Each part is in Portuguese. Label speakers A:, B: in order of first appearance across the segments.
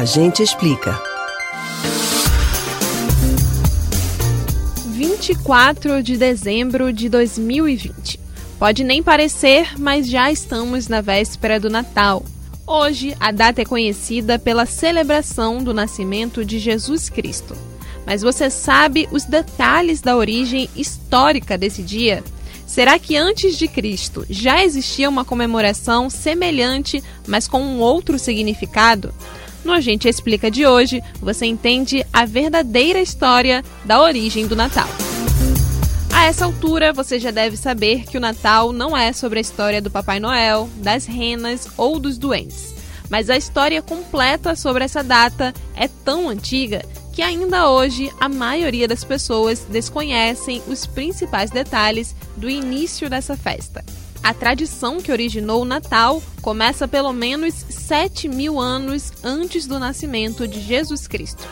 A: A gente explica.
B: 24 de dezembro de 2020. Pode nem parecer, mas já estamos na véspera do Natal. Hoje, a data é conhecida pela celebração do nascimento de Jesus Cristo. Mas você sabe os detalhes da origem histórica desse dia? Será que antes de Cristo já existia uma comemoração semelhante, mas com um outro significado? No A Gente Explica de hoje, você entende a verdadeira história da origem do Natal. A essa altura, você já deve saber que o Natal não é sobre a história do Papai Noel, das renas ou dos duendes. Mas a história completa sobre essa data é tão antiga que ainda hoje a maioria das pessoas desconhecem os principais detalhes do início dessa festa. A tradição que originou o Natal começa pelo menos 7 mil anos antes do nascimento de Jesus Cristo.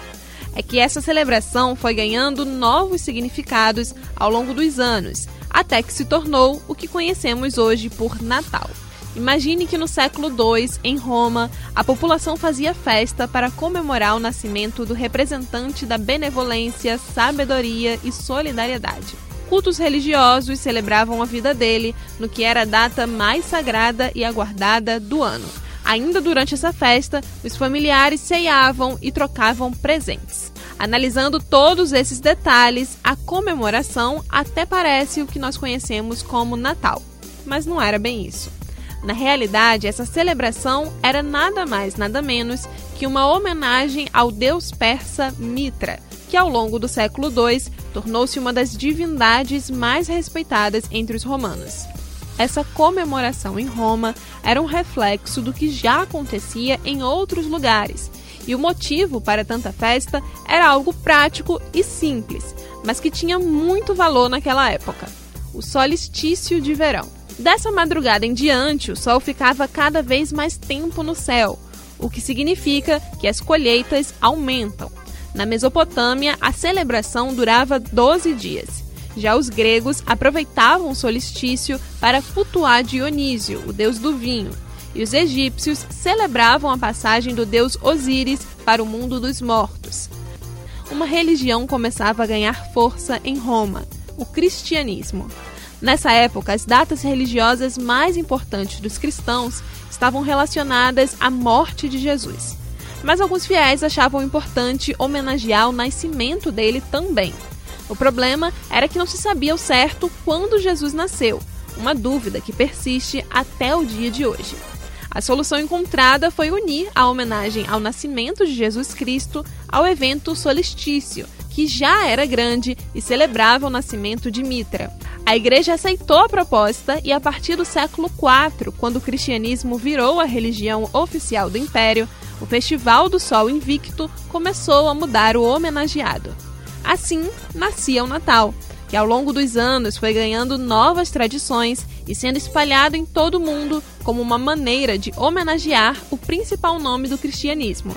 B: É que essa celebração foi ganhando novos significados ao longo dos anos, até que se tornou o que conhecemos hoje por Natal. Imagine que no século II, em Roma, a população fazia festa para comemorar o nascimento do representante da benevolência, sabedoria e solidariedade. Cultos religiosos celebravam a vida dele no que era a data mais sagrada e aguardada do ano. Ainda durante essa festa, os familiares ceiavam e trocavam presentes. Analisando todos esses detalhes, a comemoração até parece o que nós conhecemos como Natal. Mas não era bem isso. Na realidade, essa celebração era nada mais, nada menos que uma homenagem ao deus persa Mitra, que ao longo do século II tornou-se uma das divindades mais respeitadas entre os romanos. Essa comemoração em Roma era um reflexo do que já acontecia em outros lugares, e o motivo para tanta festa era algo prático e simples, mas que tinha muito valor naquela época: o solstício de verão. Dessa madrugada em diante, o sol ficava cada vez mais tempo no céu, o que significa que as colheitas aumentam. Na Mesopotâmia, a celebração durava 12 dias. Já os gregos aproveitavam o solstício para cultuar Dionísio, o deus do vinho, e os egípcios celebravam a passagem do deus Osíris para o mundo dos mortos. Uma religião começava a ganhar força em Roma, o cristianismo. Nessa época, as datas religiosas mais importantes dos cristãos estavam relacionadas à morte de Jesus. Mas alguns fiéis achavam importante homenagear o nascimento dele também. O problema era que não se sabia ao certo quando Jesus nasceu, uma dúvida que persiste até o dia de hoje. A solução encontrada foi unir a homenagem ao nascimento de Jesus Cristo ao evento solstício, que já era grande e celebrava o nascimento de Mitra. A igreja aceitou a proposta e, a partir do século IV, quando o cristianismo virou a religião oficial do império, o Festival do Sol Invicto começou a mudar o homenageado. Assim, nascia o Natal, que ao longo dos anos foi ganhando novas tradições e sendo espalhado em todo o mundo como uma maneira de homenagear o principal nome do cristianismo,